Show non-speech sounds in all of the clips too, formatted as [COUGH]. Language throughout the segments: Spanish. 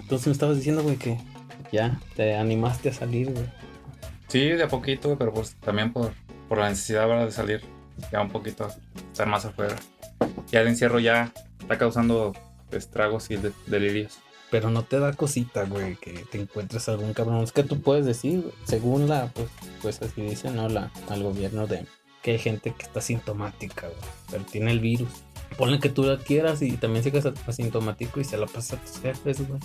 Entonces me estabas diciendo, güey, que ya te animaste a salir, güey. Sí, de a poquito, güey, pero pues también por, por la necesidad ¿verdad? de salir ya un poquito, estar más afuera. Ya el encierro ya está causando estragos y de- delirios. Pero no te da cosita, güey, que te encuentres algún cabrón. Es que tú puedes decir, según la, pues, pues así dice, ¿no? La, al gobierno de que hay gente que está sintomática, güey, pero tiene el virus. Ponle que tú la quieras y también sigas asintomático y se la pasas a tus jefes, güey.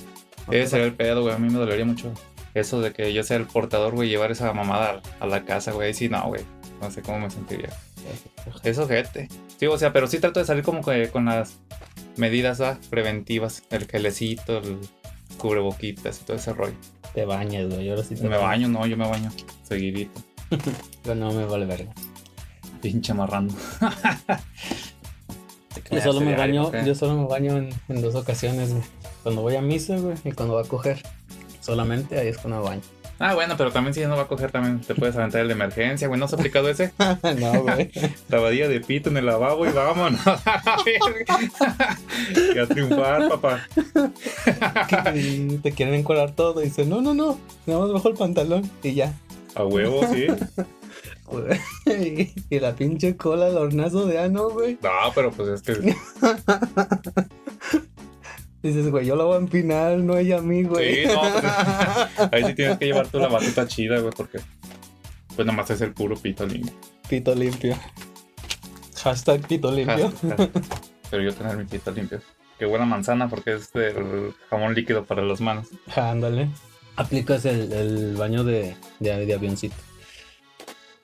Ese sería el pedo, güey. A mí me dolería mucho eso de que yo sea el portador, güey, llevar esa mamada a, a la casa, güey. Sí, no, güey. No sé cómo me sentiría. Eso, gente. Sí, o sea, pero sí trato de salir como que con las medidas preventivas. El gelecito, el cubreboquitas y todo ese rollo. Te bañas, güey. Ahora sí te Me baño, no, yo me baño seguidito. [LAUGHS] Yo no me vale verga. Pinche marrano. [LAUGHS] Yo solo me baño, yo solo me baño en, en dos ocasiones, güey. Cuando voy a misa, güey, y cuando voy a coger. Solamente ahí es cuando me baño. Ah, bueno, pero también si no va a coger, también te puedes aventar el de emergencia, güey. ¿No has aplicado ese? [LAUGHS] no, güey. [LAUGHS] Lavadilla de pito en el lavabo y vámonos. [LAUGHS] y a triunfar, papá. Y te quieren encuadrar todo y dicen, no, no, no, nada más bajo el pantalón y ya. A huevo, sí. y, la pinche cola, el hornazo de ano, güey. No, pero pues es que. Dices, güey, yo la voy a empinar, no ella a mí, güey. Sí, [LAUGHS] no, pues, ahí sí tienes que llevar tú la batuta chida, güey, porque. Pues nomás es el puro pito limpio. Pito limpio. Hashtag pito limpio. Pero yo tener mi pito limpio. Qué buena manzana, porque es el jamón líquido para las manos. Ándale. Aplicas el, el baño de, de, de avioncito.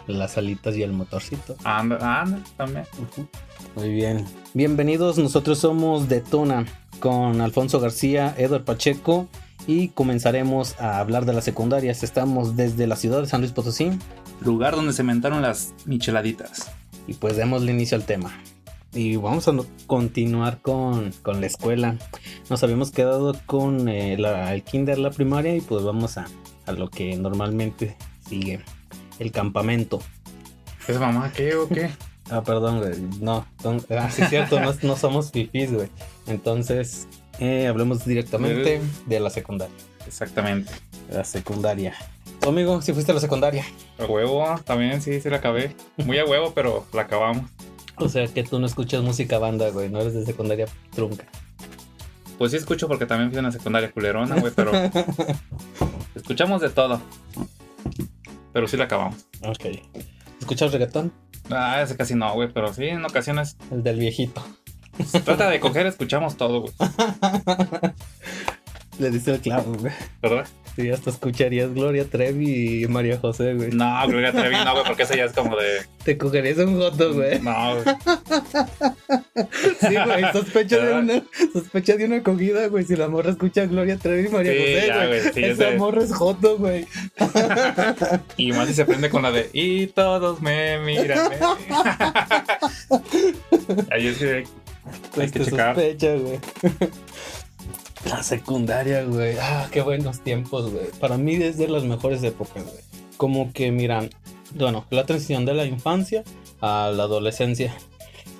Las alitas y el motorcito. Anda, anda, también. Muy bien. Bienvenidos, nosotros somos Detona con Alfonso García, Edward Pacheco y comenzaremos a hablar de las secundarias. Estamos desde la ciudad de San Luis Potosí Lugar donde se inventaron las micheladitas. y pues démosle inicio al tema. Y vamos a continuar con, con la escuela. Nos habíamos quedado con eh, la- el kinder, la primaria y pues vamos a, a lo que normalmente sigue. El campamento. ¿Es mamá qué o qué? Ah, perdón, güey. No, son- ah, sí cierto, no, no somos fifís, güey. Entonces, eh, hablemos directamente de la secundaria. Exactamente. La secundaria. Amigo, si fuiste a la secundaria. A huevo, también sí, sí la acabé. Muy a huevo, pero la acabamos. O sea que tú no escuchas música banda, güey. No eres de secundaria trunca. Pues sí escucho porque también fui a una secundaria culerona, güey, pero [LAUGHS] escuchamos de todo. Pero sí la acabamos. Ok. ¿Escuchas reggaetón? Ah, ese casi no, güey, pero sí, en ocasiones. El del viejito. Se trata de coger, escuchamos todo, güey. [LAUGHS] Le dice el clavo, güey. ¿Verdad? Sí, hasta escucharías Gloria Trevi y María José, güey. No, Gloria Trevi, no, güey, porque ese ya es como de. Te cogerías un joto, güey. No, güey. [LAUGHS] Sí, güey. Sospecha de una, sospecha de una acogida, güey. Si la morra escucha Gloria Trevi y María Sí, José, ya, güey. sí, Esa morra es joto, güey. Y más si se prende con la de. Y todos me miran. me-". [LAUGHS] Ahí es que. Hay que te checar. sospecha, güey. La secundaria, güey. Ah, qué buenos tiempos, güey. Para mí es de las mejores épocas, güey. Como que, miran, bueno, la transición de la infancia a la adolescencia.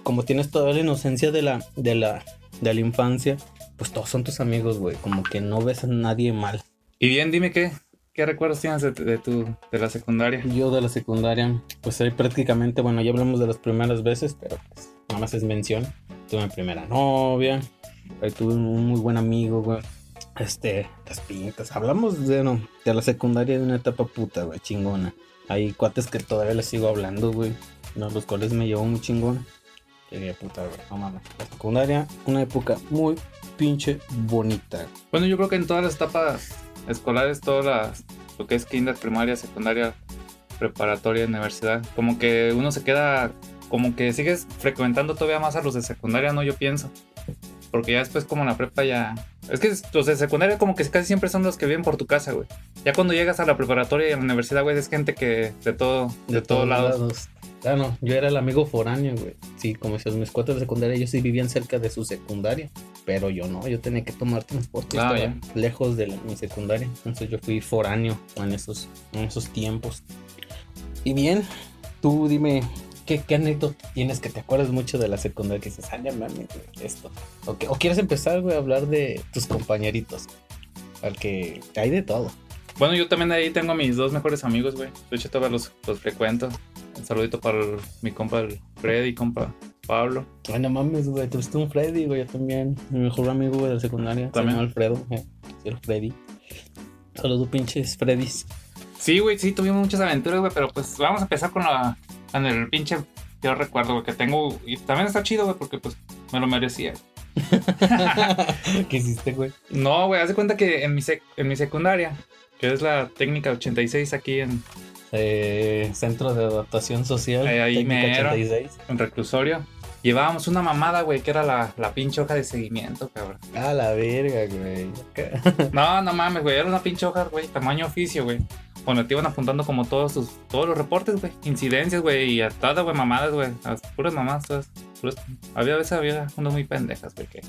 Como tienes toda la inocencia de la, de la, de la infancia, pues todos son tus amigos, güey. Como que no ves a nadie mal. Y bien, dime qué. ¿Qué recuerdos tienes de, de tu de la secundaria? Yo de la secundaria, pues ahí prácticamente, bueno, ya hablamos de las primeras veces, pero pues nada más es mención. Tuve mi primera novia, ahí tuve un muy buen amigo, güey. Este, las pintas. Hablamos de, no, de la secundaria de una etapa puta, güey, chingona. Hay cuates que todavía les sigo hablando, güey. No, los cuales me llevó muy chingón. Qué puta, güey, no mames. La secundaria, una época muy pinche bonita. Bueno, yo creo que en todas las etapas escolares, todas las, lo que es kinder, primaria, secundaria, preparatoria, universidad, como que uno se queda, como que sigues frecuentando todavía más a los de secundaria, ¿no? Yo pienso. Porque ya después como en la prepa ya... Es que los de secundaria como que casi siempre son los que viven por tu casa, güey. Ya cuando llegas a la preparatoria y a la universidad, güey, es gente que de todo, de, todos lados. Ah, no, yo era el amigo foráneo, güey. Sí, como si mis cuatro de secundaria, ellos sí vivían cerca de su secundaria. Pero yo no, yo tenía que tomar transporte. Ah, lejos de la- mi secundaria. Entonces yo fui foráneo en esos, en esos tiempos. Y bien, tú dime, ¿qué, qué anécdota tienes que te acuerdas mucho de la secundaria? Que dices, ah, ya güey, esto. O, que- o quieres empezar, güey, a hablar de tus compañeritos. Al que hay de todo. Bueno, yo también ahí tengo a mis dos mejores amigos, güey. De hecho, todos los, los frecuento. Un saludito para el- mi compa el Freddy, compa Pablo. Ay, no mames, güey, tuviste un Freddy, güey, yo también. Mi mejor amigo, güey, de la secundaria. También. Se Alfredo, eh, el Freddy. Saludos, pinches Freddys. Sí, güey, sí, tuvimos muchas aventuras, güey, pero pues vamos a empezar con la con el pinche yo recuerdo, güey, que tengo. Y también está chido, güey, porque pues me lo merecía. [LAUGHS] ¿Qué hiciste, güey? No, güey, haz de cuenta que en mi, sec- en mi secundaria, que es la técnica 86 aquí en, Eh, Centro de Adaptación Social. Ahí- ahí mero. 86. en reclusorio, llevábamos una mamada, güey, que era la, la pinche hoja de seguimiento, cabrón. Ah, la verga, güey. [LAUGHS] No, no mames, güey, era una pinche hoja, güey, tamaño oficio, güey. Donde te iban apuntando como todos tus, todos los reportes, güey. Incidencias, güey, y a todas, güey, mamadas, güey. Puras mamadas, todas. puras- Había veces había unas muy pendejas, güey, que.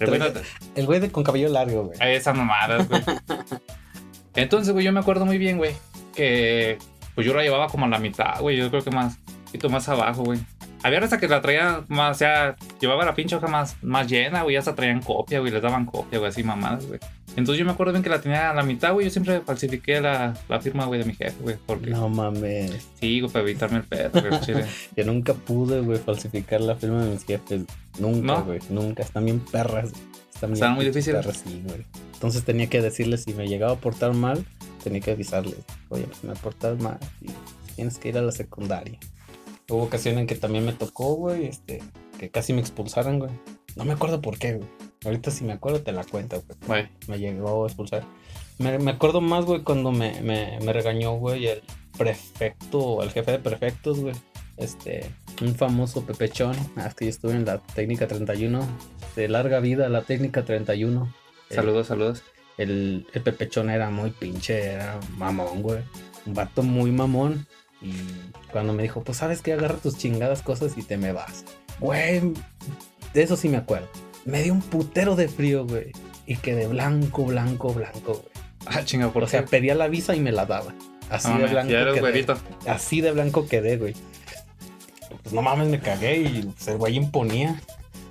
[LAUGHS] El güey de con cabello largo, güey. esas mamadas, güey. [LAUGHS] Entonces, güey, yo me acuerdo muy bien, güey, que pues yo la llevaba como a la mitad, güey. Yo creo que más, un poquito más abajo, güey. Había hasta que la traía más, o sea, llevaba la pinche hoja más, más llena, güey. Hasta traían copia, güey. Les daban copia, güey, así mamadas, güey. Entonces yo me acuerdo bien que la tenía a la mitad, güey. Yo siempre falsifiqué la, la firma, güey, de mi jefe, güey. Porque No mames. sí, güey, para evitarme el pedo, güey, chile. [LAUGHS] Yo nunca pude, güey, falsificar la firma de mis jefes. Nunca, ¿No? güey. Nunca. Están bien perras. Están bien Estaban muy difíciles. Perras, sí, güey. Entonces tenía que decirles si me llegaba a portar mal, tenía que avisarles. Oye, pues me portas mal y tienes que ir a la secundaria. Hubo ocasiones en que también me tocó, güey, este, que casi me expulsaran, güey. No me acuerdo por qué, güey. Ahorita si me acuerdo te la cuento, güey. Me llegó a expulsar. Me, me acuerdo más, güey, cuando me, me, me regañó, güey, el prefecto, el jefe de prefectos, güey. Este, un famoso Pepechón. Ah, es que yo estuve en la técnica 31. De larga vida, la técnica 31. El- saludos, saludos. El, el Pepechón era muy pinche, era mamón, güey. Un vato muy mamón. Y cuando me dijo, pues sabes que agarra tus chingadas cosas y te me vas. Güey, de eso sí me acuerdo. Me dio un putero de frío, güey. Y quedé blanco, blanco, blanco, güey. Ah, chinga, por O sea, pedía la visa y me la daba. Así Ah, de blanco ya eres quedé. Así de blanco quedé, güey. Pues no mames, me cagué y pues, el güey imponía.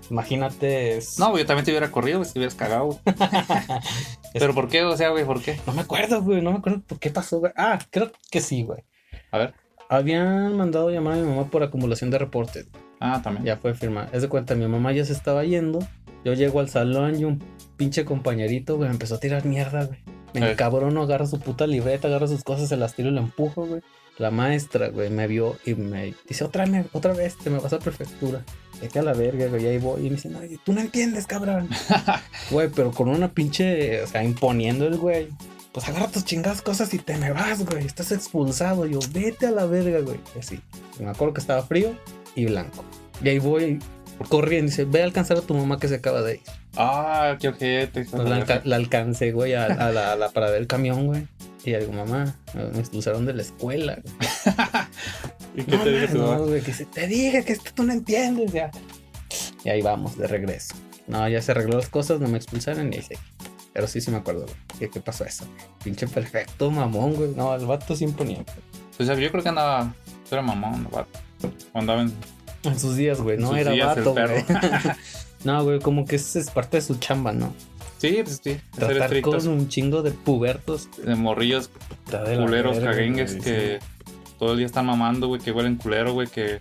Imagínate. es- No, yo también te hubiera corrido, si te hubieras cagado. [LAUGHS] Pero ¿por qué? O sea, güey, ¿por qué? No me acuerdo, güey. No me acuerdo por qué pasó, güey. Ah, creo que sí, güey. A ver. Habían mandado llamar a mi mamá por acumulación de reportes. Ah, también. Ya fue firmada. Es de cuenta, mi mamá ya se estaba yendo. Yo llego al salón y un pinche compañerito, güey, me empezó a tirar mierda, güey. Me encabrono, agarra su puta libreta, agarra sus cosas, se las tiro y la empujo, güey. La maestra, güey, me vio y me dice, otra, otra vez, te me vas a prefectura. Vete a la verga, güey, ahí voy. Y me dice, no, tú no entiendes, cabrón. [LAUGHS] Güey, pero con una pinche, o sea, imponiendo el güey. Pues agarra tus chingadas cosas y te me vas, güey. Estás expulsado. Yo, vete a la verga, güey. Y así. Me acuerdo que estaba frío y blanco. Y ahí voy corriendo dice, ve a alcanzar a tu mamá que se acaba de ir. Ah, qué ojete. Pues la, la alca- la alcancé, güey, a, a la, a la parada del camión, güey. Y digo, mamá, me expulsaron de la escuela. [LAUGHS] güey". ¿Y qué No, te dije tu no, mamá? güey, que se te dije que esto tú no entiendes, ya. Y ahí vamos, de regreso. No, ya se arregló las cosas, no me expulsaron y ahí seguí. Pero sí, sí me acuerdo, güey. ¿Qué, qué pasó eso? Pinche perfecto, mamón, güey. No, el vato sí imponía. Pues yo creo que andaba. Era mamón, ¿no, vato? Andaba en. En sus días, güey. No sus era días, el vato, güey. [LAUGHS] [LAUGHS] no, güey, como que es, es parte de su chamba, ¿no? Sí, pues sí. Tratar con un chingo de pubertos. De morrillos culeros, caguengues que todo el día están mamando, güey, que huelen culero, güey, que.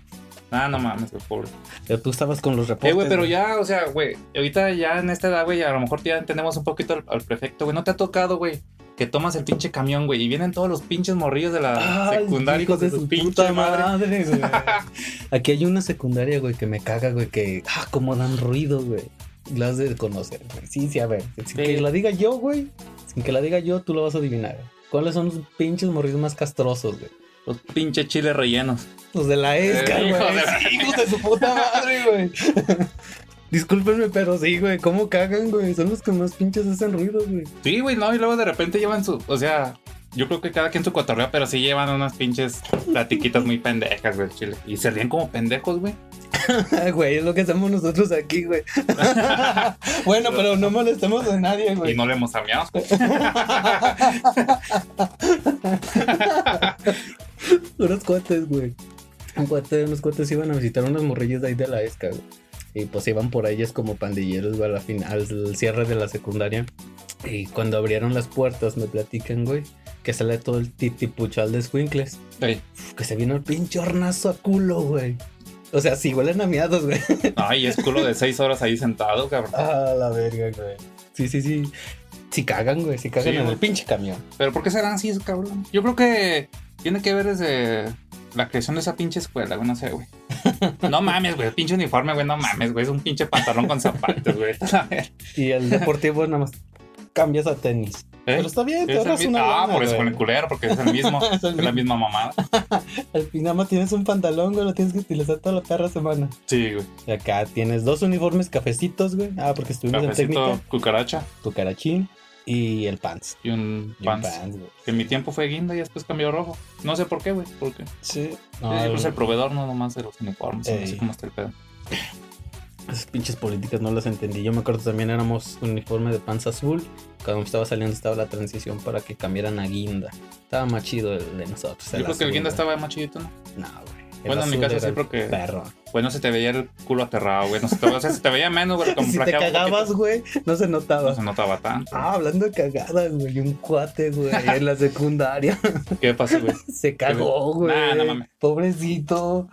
Ah, no mames, güey, pobre. sí. Pero tú estabas con los reportes. Eh, güey, pero ya, o sea, güey, ahorita ya en esta edad, güey, a lo mejor ya entendemos un poquito al, al prefecto, güey. ¿No te ha tocado, güey? Que tomas el pinche camión, güey, y vienen todos los pinches morrillos de la Ay, secundaria, hijos hijos de su pinche puta madre. güey. [LAUGHS] Aquí hay una secundaria, güey, que me caga, güey, que, ah, cómo dan ruido, güey. La has de conocer, güey. Sí, sí, a ver. Sin Sí. que la diga yo, güey. Sin que la diga yo, tú lo vas a adivinar. ¿Cuáles son los pinches morridos más castrosos, güey? Los pinches chiles rellenos. Los de la ESCA, Eh, güey. Sí, hijos de su puta madre, güey. [LAUGHS] Discúlpenme, pero sí, güey. ¿Cómo cagan, güey? Son los que más pinches hacen ruido, güey. Sí, güey, no, y luego de repente llevan su. O sea, yo creo que cada quien su cotorreo, pero sí llevan unas pinches platiquitas muy pendejas, güey, chile. Y se ríen como pendejos, güey. [LAUGHS] güey, es lo que hacemos nosotros aquí, güey. [LAUGHS] bueno, pero no molestamos a nadie, güey. Y no le hemos amado. Unos cuates, güey. Un cuate, unos cuates iban a visitar unos morrillos de ahí de la ESCA, güey. Y pues iban por ellos como pandilleros, güey, al, fin, al cierre de la secundaria. Y cuando abrieron las puertas, me platican, güey, que sale todo el titipuchal de Squinkles. Ey. Que se vino el pinche hornazo a culo, güey. O sea, sí huelen a miados, güey. [LAUGHS] Ay, es culo de seis horas ahí sentado, cabrón. Ah, la verga, güey. Sí, sí, sí. Si cagan, güey, si cagan Sí, en güey. el pinche camión. Pero ¿por qué serán así, cabrón? Yo creo que tiene que ver desde la creación de esa pinche escuela, güey, no sé, güey. No mames, güey, pinche uniforme, güey, no mames, güey, es un pinche pantalón con zapatos, güey. [LAUGHS] Y el deportivo nada más cambias a tenis. ¿Eh? Pero está bien, te ahorras una ah, lana, por eso güey. con el culero, porque es el mismo, [LAUGHS] Es el es la misma mamada. [LAUGHS] Al fin nada más tienes un pantalón, güey, lo tienes que utilizar toda la perra semana. Sí, güey. Y acá tienes dos uniformes cafecitos, güey. Ah, porque estuvimos en Cafecito, técnica. cucaracha Tu carachín y el pants. y un Y un pants. Que en mi tiempo fue guinda y después cambió a rojo. No sé por qué, güey, porque Sí. Sí, No, es el- el proveedor, no nomás de los uniformes, no Ey. sé cómo está el pedo. esas pinches políticas no las entendí. Yo me acuerdo también éramos uniforme de pants azul. Cuando estaba saliendo estaba la transición para que cambiaran a guinda. Estaba más chido el de nosotros. Yo creo que el guinda estaba más chidito, ¿no? No, güey. Bueno, en mi caso sí, porque- Perro. Pues no se te veía el culo aterrado, güey. No se te, o sea, se te veía menos, güey. [LAUGHS] Como Si te cagabas, güey, no se notaba. No se notaba tanto. Ah, hablando de cagadas, güey. Un cuate, güey, en la secundaria. [LAUGHS] ¿Qué pasó, güey? [LAUGHS] Se cagó, güey. Nah, no mames. Pobrecito.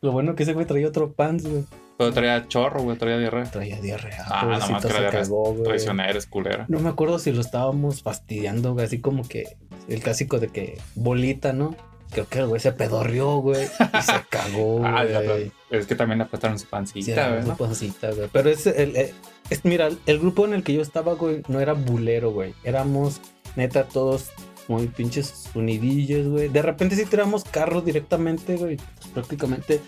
Lo bueno que ese güey traía otro pants, güey. Pero traía chorro, güey. Traía diarrea. Traía diarrea. Ah, que la se diarrea. Traicionera, es culera. No me acuerdo si lo estábamos fastidiando, güey. Así como que el clásico de que bolita, ¿no? Creo que el güey se pedorrió, güey. Y se [LAUGHS] cagó, Ah, ya, güey. Es que también le apretaron su pancita, güey. ¿no? pancita, güey. Pero es el, el- es- mira, el grupo en el que yo estaba, güey, no era bulero, güey. Éramos, neta, todos muy pinches unidillos, güey. De repente sí tiramos carros directamente, güey. Pues prácticamente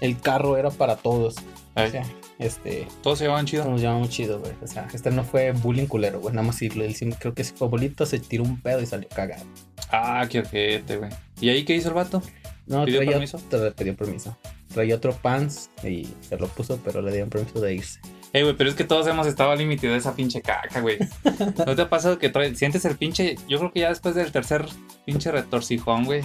el carro era para todos. O sea, este, Todos se llevaban chido. nos llamamos chido, güey. O sea, este no fue bullying culero, güey. Nada más sí, él sí- creo que sí fue bolito, se tiró un pedo y salió cagado. Ah, qué ojete, güey. ¿Y ahí qué hizo el vato? No, ¿Pidió traía, permiso? tra- pidió permiso. Traía otro pants y se lo puso, pero le dieron permiso de irse. Eh, güey, pero es que todos hemos estado al límite de esa pinche caca, güey. ¿No te ha pasado que trae- sientes el pinche? Yo creo que ya después del tercer pinche retorcijón, güey.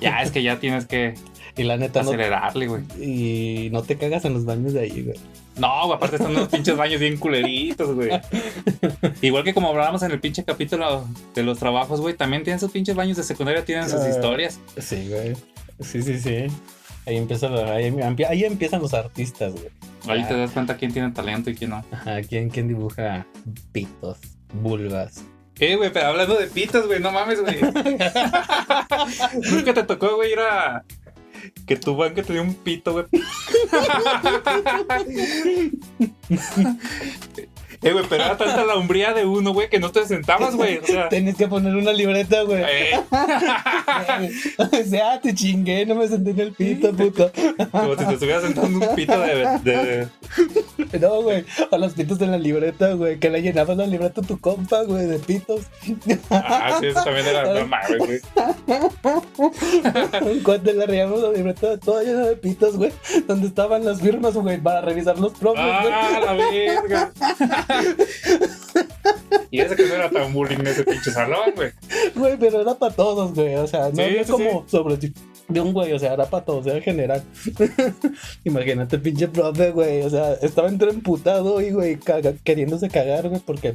Ya es que ya tienes que Y la neta no, acelerarle, güey. Y no te cagas en los baños de ahí, güey. No, güey, aparte están unos [LAUGHS] pinches baños bien culeritos, güey. Igual que como hablábamos en el pinche capítulo de los trabajos, güey, también tienen sus pinches baños de secundaria, tienen sus Ah. historias. Sí, güey. Sí, sí, sí. Ahí, empieza ahí, ahí empiezan los artistas, güey. Ahí Ah. te das cuenta quién tiene talento y quién no. Ajá, ¿quién, quién dibuja pitos, vulvas? Eh, güey, pero hablando de pitos, güey, no mames, güey. [LAUGHS] [LAUGHS] Nunca te tocó, güey, ir a. Que tu banca tenía un pito, güey. [LAUGHS] eh, güey, pero era tanta la umbría de uno, güey, que no te sentabas, güey. O sea. Tenés que poner una libreta, güey. eh, [LAUGHS] o sea, te chingué, no me senté en el pito, puto. como si te estuvieras sentando un pito de. de- No, güey. A los pitos en la libreta, güey. Que le llenabas la libreta a tu compa, güey, de pitos. Ah, sí, eso también era. Mames, güey. Un cuate le reíamos la libreta toda llena de pitos, güey. Donde estaban las firmas, güey, para revisar los profes, güey. Ah, la verga. [LAUGHS] y ese que no era tan bullying ese pinche salón, güey. Güey, pero era para todos, güey. O sea, no Sí, había sí, como sobre de un güey, o sea, era para todos, era general. [LAUGHS] Imagínate, pinche profe, güey. O sea, estaba entre emputado y, güey, caga- queriéndose cagar, güey, porque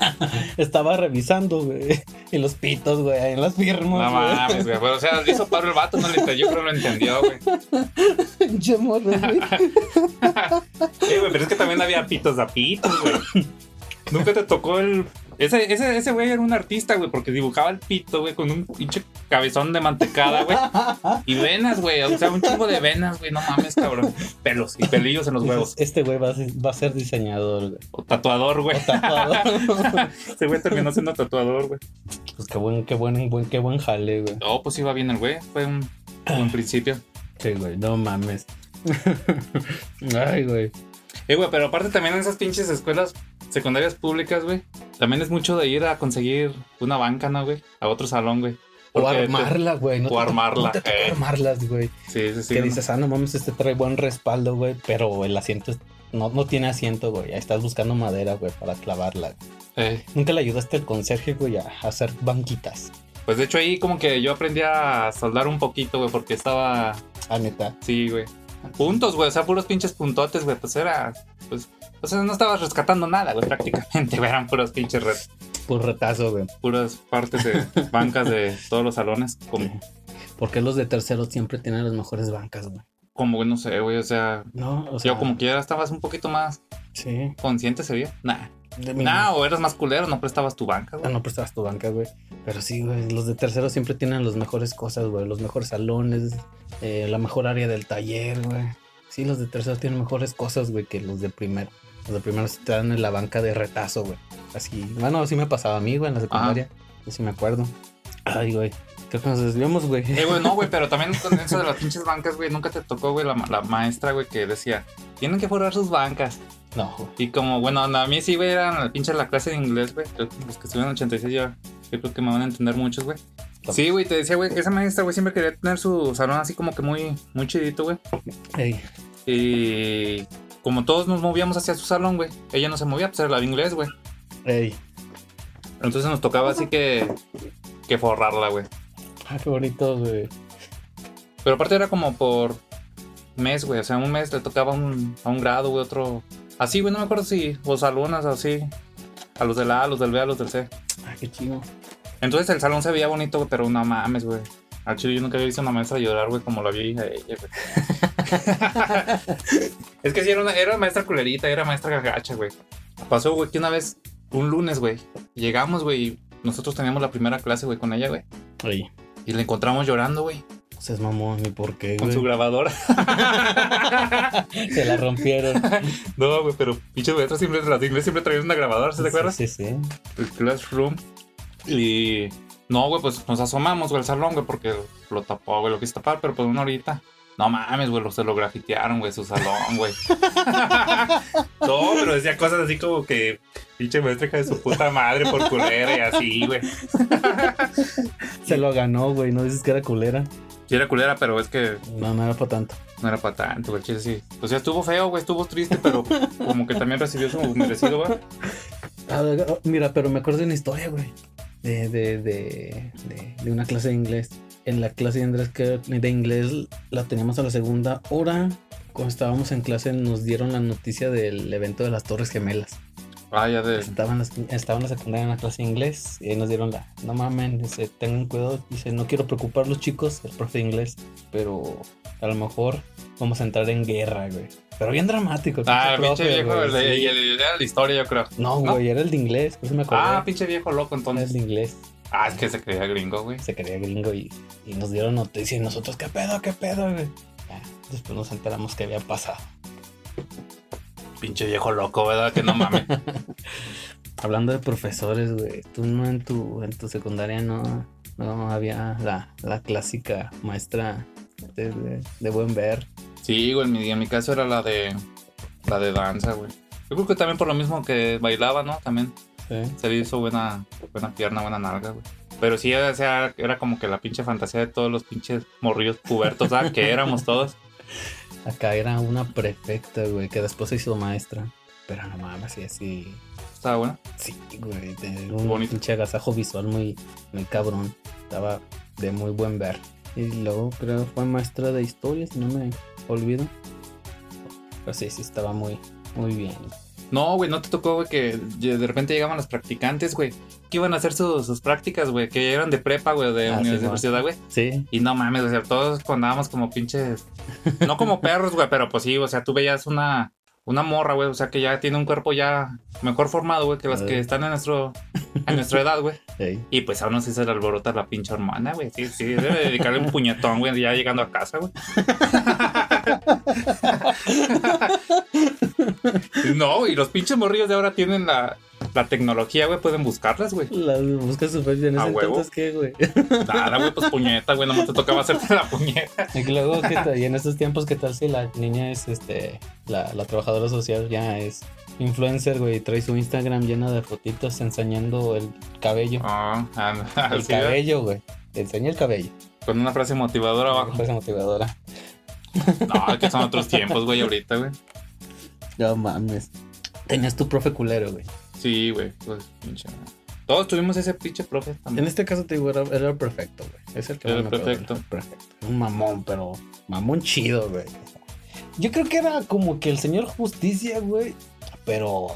[LAUGHS] estaba revisando, güey. Y los pitos, güey, ahí en las firmas, No güey. mames, güey. Pero, o sea, le hizo paro el vato, no le entendió, yo creo que lo entendió, güey. Pinche morro, güey. [LAUGHS] Eh, güey, pero es que también había pitos a pitos, güey. Nunca te tocó el. Ese, ese, ese güey era un artista, güey, porque dibujaba el pito, güey, con un pinche cabezón de mantecada, güey. Y venas, güey. O sea, un chingo de venas, güey. No mames, cabrón. Pelos y pelillos en los huevos. Este güey va, a ser- va a ser diseñador, güey. O tatuador, güey. Tatuador. [LAUGHS] Ese güey terminó siendo tatuador, güey. Pues qué buen, qué buen, buen, qué buen jale, güey. No, pues iba bien el güey. Fue un buen principio. Sí, güey, no mames. [LAUGHS] Ay, güey. Eh, güey, pero aparte también en esas pinches escuelas secundarias públicas, güey. También es mucho de ir a conseguir una banca, ¿no, güey? A otro salón, güey. O armarla, güey. No o te- armarla, No te eh. armarlas, güey. Sí, sí, sí. que no. dices, ah, no mames, este trae buen respaldo, güey. Pero el asiento es- no, no tiene asiento, güey. Ahí estás buscando madera, güey, para clavarla. Eh, Nunca le ayudaste al conserje, güey, a hacer banquitas. Pues de hecho ahí como que yo aprendí a soldar un poquito, güey, porque estaba... Ah, neta. Sí, güey. Puntos, güey, o sea, puros pinches puntotes, güey. Pues era... Pues... O sea, no estabas rescatando nada, güey, prácticamente, güey. Eran puros pinches red, Por retazo, güey. puras partes de bancas de todos los salones. Como, Porque los de tercero siempre tienen las mejores bancas, güey. como no sé, güey, o sea... No, o sea. Yo como que ya estabas un poquito más Sí. consciente, ¿se veía? Nah. Nah, o eras más culero, no prestabas tu banca, Ah, güey. no prestabas tu banca, güey. Pero sí, güey. Los de tercero siempre tienen las mejores cosas, güey. Los mejores salones, eh, la mejor área del taller, güey. Sí, los de tercero tienen mejores cosas, güey, que los de primero. Los de primero se te dan en la banca de retazo, güey. Así. Bueno, así me pasaba a mí, güey, en la secundaria. Yo sí me acuerdo. Ay, güey. Creo que nos desviamos, güey. Eh, güey, no, güey, [LAUGHS] pero también con eso de las pinches bancas, güey, nunca te tocó, güey, la, la maestra, güey, que decía, tienen que forrar sus bancas. No, güey. Y como, bueno, no, a mí sí, güey, eran la pinche la clase de inglés, güey. Creo que Los que estuvieron en 86 ya, yo creo que me van a entender muchos, güey. Sí, güey, te decía, güey, esa maestra, güey, siempre quería tener su salón así como que muy, muy chidito, güey. Ey. Y como todos nos movíamos hacia su salón, güey, ella no se movía, pues era la de inglés, güey. Ey. Entonces nos tocaba así que, que forrarla, güey. Ah, qué bonito, güey. Pero aparte era como por mes, güey. O sea, un mes le tocaba un- a un grado, güey, otro. Así, güey, no me acuerdo si. O salones así. A los del A, a los del B, a los del C. Ah, qué chido. Entonces el salón se veía bonito, pero no mames, güey. Al chile yo nunca había visto a una maestra llorar, güey, como la vi a ella, güey. [LAUGHS] es que sí, era una, era maestra culerita, era maestra gacha, güey. Pasó, güey, que una vez, un lunes, güey, llegamos, güey, y nosotros teníamos la primera clase, güey, con ella, güey. Oye, Y la encontramos llorando, güey, se es mamón, ¿y por qué, con güey? su grabadora. [LAUGHS] Se la rompieron. [LAUGHS] No, güey, pero pinches maestras siempre, las de inglés siempre traían una grabadora, ¿sí te acuerdas? Sí, sí. El Classroom. Y. No, güey, pues nos asomamos, güey, al salón, güey, porque lo tapó, güey, lo quise tapar, pero pues una horita. No mames, güey, se lo grafitearon, güey, su salón, güey. [LAUGHS] no, pero decía cosas así como que pinche maestra de su puta madre por culera y así, güey. [LAUGHS] Se lo ganó, güey. No dices que era culera. Sí era culera, pero es que No, no era para tanto. no era para tanto, güey, chile, sí. Pues ya estuvo feo, güey, estuvo triste, pero como que también recibió su merecido, güey. [LAUGHS] Mira, pero me acuerdo de una historia, güey. De, de, de, de, una clase de inglés. En la clase de inglés, de inglés la teníamos a la segunda hora. Cuando estábamos en clase nos dieron la noticia del evento de las Torres Gemelas. Ah, ya de. Estaba en la, secundaria en la clase de inglés y ahí nos dieron la... No mamen, dice, tengan cuidado. Dice, no quiero preocupar a los chicos, el profe de inglés, pero a lo mejor vamos a entrar en guerra, güey. Pero bien dramático. Ah, pinche profe, viejo, güey, el sí. y el- era la historia, yo creo. No, ¿no? güey, era el de inglés, por eso me acordé. Ah, pinche viejo loco, Era el entonces. de inglés. Ah, es que se creía gringo, güey. Se quería gringo y, y nos dieron noticia y nosotros, ¿qué pedo, qué pedo, güey? Después nos enteramos que había pasado. Pinche viejo loco, ¿verdad? Que no mames. [LAUGHS] Hablando de profesores, güey, tú no en tu, en tu secundaria no, no había la, la clásica maestra de, de- de buen ver. sí, güey, en mi, en mi caso era la de. La de danza, güey. Yo creo que también por lo mismo que bailaba, ¿no? También Sí. se le hizo buena, buena pierna, buena nalga, güey. Pero sí, o sea, era como que la pinche fantasía de todos los pinches morrillos pubertos, ¿sabes? Que éramos todos. [LAUGHS] Acá era una prefecta, güey, que después se hizo maestra. Pero no mames, sí, así. Estaba bueno. Sí, güey, de un Bonito. pinche agasajo visual muy, muy cabrón. Estaba de muy buen ver. Y luego creo fue maestra de historia, si no me olvido. Pero sí, sí, estaba muy, muy bien. No, güey, no te tocó, güey, que de repente llegaban las practicantes, güey. Que iban a hacer sus, sus prácticas, güey, que eran de prepa, güey, de Ah, sí, universidad, güey. Sí, Y no mames, o sea, todos andábamos como pinches. No como perros, güey, pero pues sí, o sea, tú veías una, una morra, güey, o sea, que ya tiene un cuerpo ya mejor formado, güey, que las que Ay. están en nuestro en nuestra edad, güey. Y pues a uno sí se le alborota la pinche hermana, güey. Sí, sí, debe dedicarle un puñetón, güey, ya llegando a casa, güey. [LAUGHS] no, y los pinches morrillos de ahora tienen la, la tecnología, güey, pueden buscarlas, güey. Las buscas súper bien. A ¿En ese huevo. qué, güey? Nada, güey, pues puñeta, güey, nomás te tocaba hacerte la puñeta. Y luego, ¿qué tal? Y en estos tiempos, ¿qué tal si la niña es, este, la, la trabajadora social ya es influencer, güey, trae su Instagram llena de fotitos enseñando el cabello. Ah, ah, el sí, cabello, güey. enseña el cabello. Con una frase motivadora abajo. Frase motivadora. No, que son otros tiempos, güey, ahorita, güey. No mames. Tenías tu profe culero, güey. Sí, güey, pues, pinche. Todos tuvimos ese pinche profe En también. este caso te digo, era, era el perfecto, güey. Es el que Era acuerdo, perfecto. el perfecto. Un mamón, pero mamón chido, güey. Yo creo que era como que el señor justicia, güey. Pero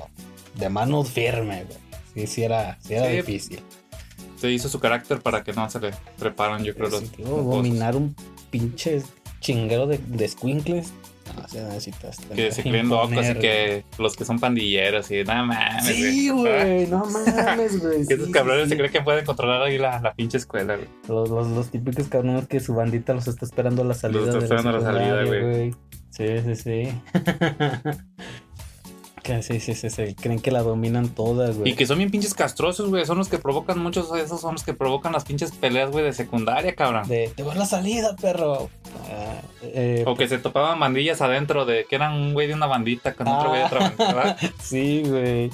de mano firme, güey. Sí, sí era, sí era Sí. difícil. Se hizo su carácter para que no se le treparan, yo creo. Sí, los tío, dominar un pinche chinguero de, de squinkles. No, sí necesitas. Que se creen locos y que los que son pandilleros y nada mames, Sí, güey, no mames, güey. [LAUGHS] Que esos sí, cabrones sí, se creen que pueden controlar ahí la, la pinche escuela, güey. Los, los, los típicos cabrones que su bandita los está esperando a la salida. está de esperando a la salida, secundaria, Sí, sí, sí. [LAUGHS] que sí, sí, sí, sí. Creen que la dominan toda, güey. Y que son bien pinches castrosos, güey. Son los que provocan, muchos de esos son los que provocan las pinches peleas, güey, de secundaria, cabrón. De, te vas la salida, perro. Ah, eh, O que se topaban bandillas adentro de que eran un güey de una bandita con otro güey de otra bandita, ¿verdad? [LAUGHS] Sí, güey.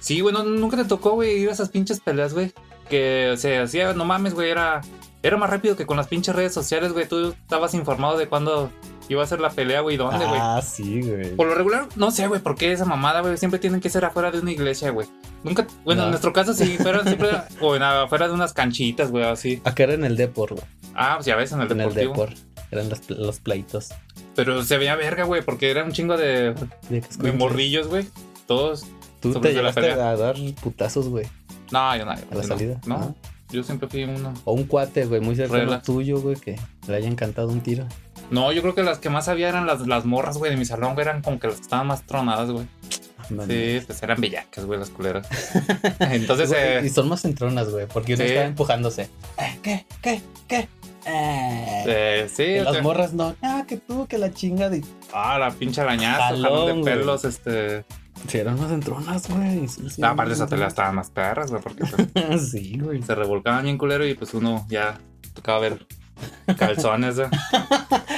Sí, güey, no, nunca te tocó, güey, ir a esas pinches peleas, güey. Que se hacía, no mames, güey, era, era más rápido que con las pinches redes sociales, güey. Tú estabas informado de cuándo iba a ser la pelea, güey, dónde, güey. Ah, sí, güey. Por lo regular, no sé, güey, por qué esa mamada, güey, siempre tienen que ser afuera de una iglesia, güey. Nunca, bueno, No. en nuestro caso sí, [LAUGHS] fueron siempre, o en, afuera de unas canchitas, güey, así. Acá era en el Depor, güey. Ah, pues ya ves, en el En el. Depor. Eran los, los pleitos. Pero se veía verga, güey, porque era un chingo de, De, de morrillos, güey. Todos. Tú te la llegaste a dar putazos, güey. No, yo no. A la no, salida. No, Ah. yo siempre fui uno. O un cuate, güey, muy cercano Relax. tuyo, güey, que le haya encantado un tiro. No, yo creo que las que más había eran las, las morras, güey, de mi salón, güey, eran como que las que estaban más tronadas, güey. Sí, pues eran bellacas, güey, las culeras. [LAUGHS] Entonces, Güey, eh, Y son más entronas, güey, porque uno Sí. estaba empujándose. Eh, ¿Qué? ¿Qué? ¿Qué? Eh. eh, sí, o las sea, morras no. Ah, que tú, que la chinga de. ah, la pinche arañazo, Jalón, de güey. pelos, este. Sí, eran más entronas, güey. Sí, sí, Ah, aparte esa pelea estaban más perras, güey, porque pues, [LAUGHS] Sí, güey. se revolcaban bien culero y pues uno ya tocaba ver calzones,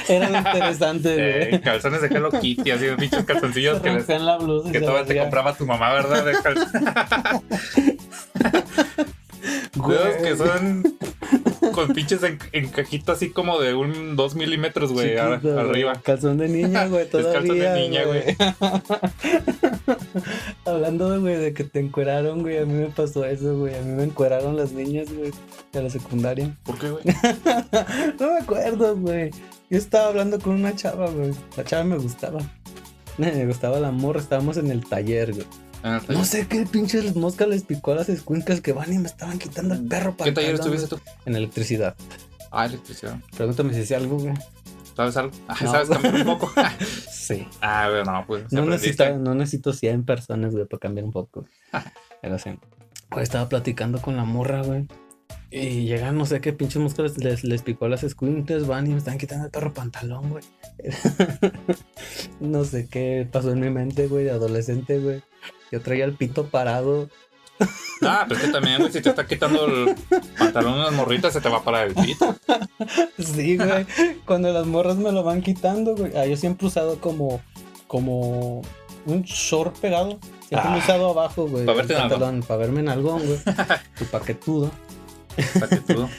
Eh, [LAUGHS] güey. calzones de Hello Kitty, así de pinches calzoncillos que, les- rompían la blusa. y que se todavía te compraba tu mamá, ¿verdad? De [LAUGHS] Dedos que son con pinches en, en cajita así como de un 2 milímetros, güey, arriba. Calzón de niña, güey, [LAUGHS] todavía. calzón de niña, güey. [LAUGHS] Hablando, güey, de que te encueraron, güey, a mí me pasó eso, güey. A mí me encueraron las niñas, güey, de la secundaria. ¿Por qué, güey? [LAUGHS] no me acuerdo, güey. Yo estaba hablando con una chava, güey. La chava me gustaba. Me gustaba la morra, estábamos en el taller, güey. Taller. No sé qué pinches mosca les picó a las escuincas que van y me estaban quitando el perro ¿Qué taller estuviste tú? En electricidad. Ah, electricidad. Pregúntame si sé algo, güey. ¿Sabes algo? Ah, No. ¿Sabes cambiar un poco? [LAUGHS] Sí. ah, güey, no, pues. No necesito, no necesito 100 personas, güey, para cambiar un poco. [LAUGHS] Pero sí. Güey, estaba platicando con la morra, güey. Y llegan, no sé qué pinches moscas les, les, picó a las escuincles, van y me están quitando el perro pantalón, güey. [LAUGHS] no sé qué pasó en mi mente, güey, de adolescente, güey. Yo traía el pito parado. Ah, pues que también, güey, si te está quitando el pantalón unas morritas, se te va a parar el pito. Sí, güey. Cuando las morras me lo van quitando, güey. Ah, yo siempre he usado como, como un short pegado. Siempre me he Ah. usado abajo, güey. Pa' el verte en pantalón, Para verme en algón, güey. Tu [LAUGHS] paquetudo. Para que tú-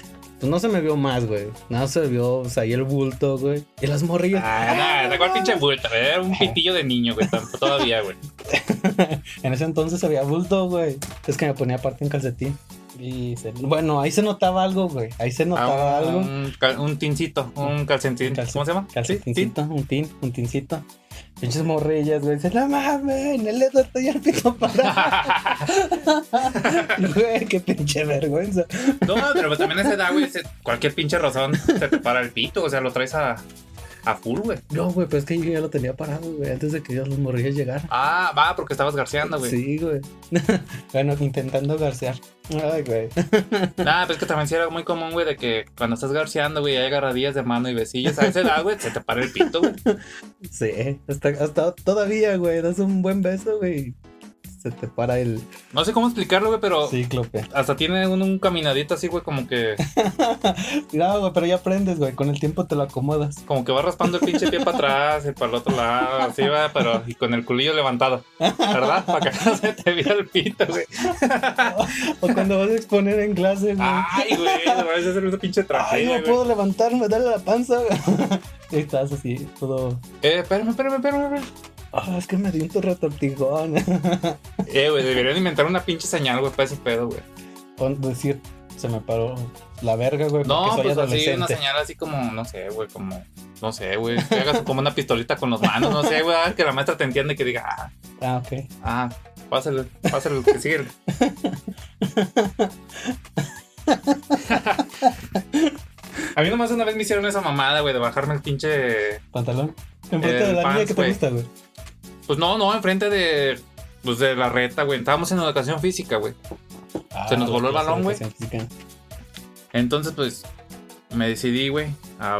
Pues no se me vio más, güey. Nada se vio, o sea, ahí el bulto, güey. Y las morrillas. Ah, nada, ¿de cuál pinche vuelta? Era un pitillo de niño, güey, todavía, güey. [LAUGHS] En ese entonces había bulto, güey. Es que me ponía aparte en calcetín. Y se- bueno, ahí se notaba algo, güey. Ahí se notaba Ah, algo. un, cal- un tincito, un calcetín. ¿Cómo se llama? Tin. Calcetincito, un tin, un tincito. Pinches morrillas, güey. Dicen, no mames, en el dedo estoy el pito parado. [LAUGHS] Güey, qué pinche vergüenza. No, pero pues también a esa edad, güey, cualquier pinche razón se te para el pito, o sea, lo traes a, a full, güey. No, güey, pues es que yo ya lo tenía parado, güey, antes de que los morrillas llegaran. Ah, va, porque estabas garceando, güey. Sí, güey. [LAUGHS] bueno, intentando garcear. Ay, güey. Nah, [LAUGHS] pues que también sí era muy común, güey, de que cuando estás garceando, güey, hay agarradillas de mano y besillos. A esa edad, güey, se te para el pito, güey. Sí, hasta, hasta todavía, güey. Das un buen beso, güey. Se te para el No sé cómo explicarlo, güey, pero cíclope. hasta tiene un, un caminadito así, güey, como que, [LAUGHS] No, güey, pero ya aprendes, güey. Con el tiempo te lo acomodas. como que va raspando el pinche pie para atrás y para el otro lado, así va, pero y con el culillo levantado, ¿verdad? Para que no se te vea el pito, güey. [LAUGHS] O cuando vas a exponer en clase, güey. Ay, güey, vas a hacer una pinche Ay, tragedia, no güey. puedo levantarme, dale la panza. Y [LAUGHS] estás así, todo. Eh, espérame, espérame, espérame, güey. Ah, es que me dio un retortijón. [LAUGHS] Eh, güey, deberían inventar una pinche señal, güey, para ese pedo, güey. Decir, se me paró la verga, güey. No, soy pues así, una señal así como, no sé, güey, como, no sé, güey, que hagas como una pistolita con los manos, no sé, güey, que la maestra te entiende y que diga, ah, Ah, ok. ah, pásale, pásale, que sigue. [LAUGHS] A mí nomás una vez me hicieron esa mamada, güey, de bajarme el pinche... ¿Pantalón? Enfrente de la niña que te gusta, güey. Pues no, no, enfrente de... Pues de la reta, güey. Estábamos en educación física, güey. Se nos Ah, voló el balón, güey. Entonces, pues, me decidí, güey, a,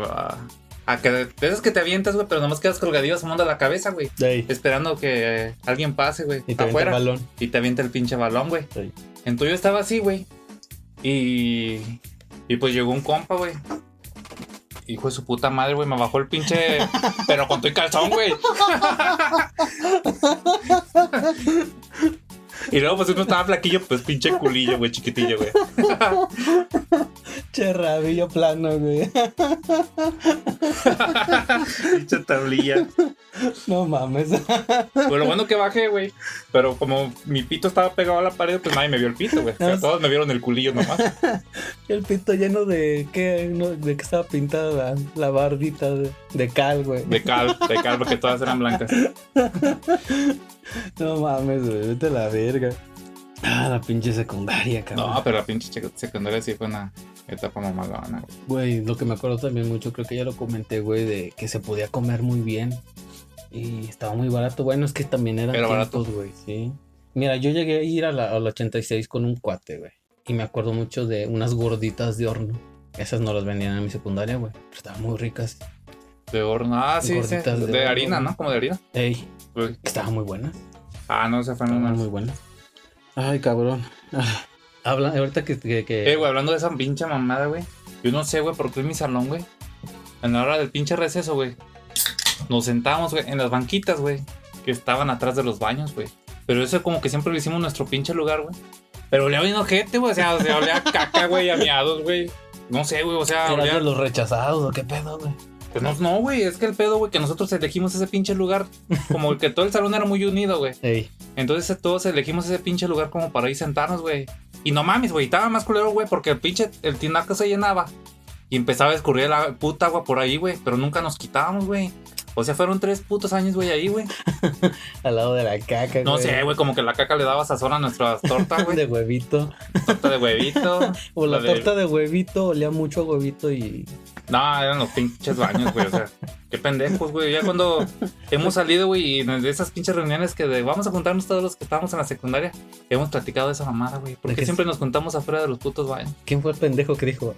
a, a que de esas que te avientas, güey, pero nomás quedas colgadillo asomando la cabeza, güey. Ey, Esperando que alguien pase, güey, Y te avienta el afuera. balón. y te avienta el pinche balón, güey. Ey. Entonces yo estaba así, güey. Y. Y pues llegó un compa, güey. Hijo de su puta madre, güey. Me bajó el pinche. pero con tu calzón, güey. [LAUGHS] y luego, pues uno estaba flaquillo, pues pinche culillo, güey, chiquitillo, güey. Che, rabillo plano, güey. pinche tablilla. No mames. Pues lo bueno que bajé, güey. Pero como mi pito estaba pegado a la pared, pues nadie me vio el pito, güey. O sea, todos me vieron el culillo nomás. El pito lleno de qué, de qué estaba pintada la, la barbita de, de cal, güey. De cal, de cal, porque todas eran blancas. No mames, güey, vete a la verga. Ah, la pinche secundaria, cabrón. No, pero la pinche secundaria sí fue una etapa mamalona, güey. Güey, lo que me acuerdo también mucho, creo que ya lo comenté, güey, de que se podía comer muy bien. Y estaba muy barato. Bueno, es que también eran Era tiempos, güey, sí. Mira, yo llegué a ir a la, al 86 con un cuate, güey. Y me acuerdo mucho de unas gorditas de horno. Esas no las vendían en mi secundaria, güey. Pero estaban muy ricas. De horno. Ah, sí, sí. Gorditas De, de harina. ¿no? Como de harina. Ey, Güey. estaban muy buenas. Ah, no, esa fue Estaban muy buenas. Ay, cabrón. Habla, ahorita que... que, que- Eh, güey, hablando de esa pinche mamada, güey. Yo no sé, güey, por qué en mi salón, güey. En la hora del pinche receso, güey. Nos sentamos, güey, en las banquitas, güey. Que estaban atrás de los baños, güey. Pero eso como que siempre lo hicimos en nuestro pinche lugar, güey. Pero olía bien ojete, güey. O sea, o sea, olía a caca, güey, a miados, güey. No sé, güey, o sea, ¿Eras olía... de los rechazados o qué pedo, güey? Pues no, no, güey, es que el pedo, güey, que nosotros elegimos ese pinche lugar. Como que todo el salón era muy unido, güey. Ey, Entonces todos elegimos ese pinche lugar como para ir sentarnos, güey. Y no mames, güey, estaba más culero, güey, porque el pinche, el tinaco se llenaba. Y empezaba a escurrir la puta agua por ahí, güey. Pero nunca nos quitábamos, güey. O sea, fueron tres putos años, güey, ahí, güey. [LAUGHS] al lado de la caca, No güey. sé, güey, como que la caca le daba sazón a nuestras tortas, [LAUGHS] güey. De huevito. Torta de huevito. [LAUGHS] O la, La de- torta de huevito olía mucho a huevito y. No, eran los pinches baños, güey. O sea, qué pendejos, güey. Ya cuando hemos salido, güey, y de esas pinches reuniones que de vamos a juntarnos todos los que estábamos en la secundaria, hemos platicado de esa mamada, güey. ¿De Porque qué? siempre nos juntamos afuera de los putos baños. ¿Quién fue el pendejo que dijo?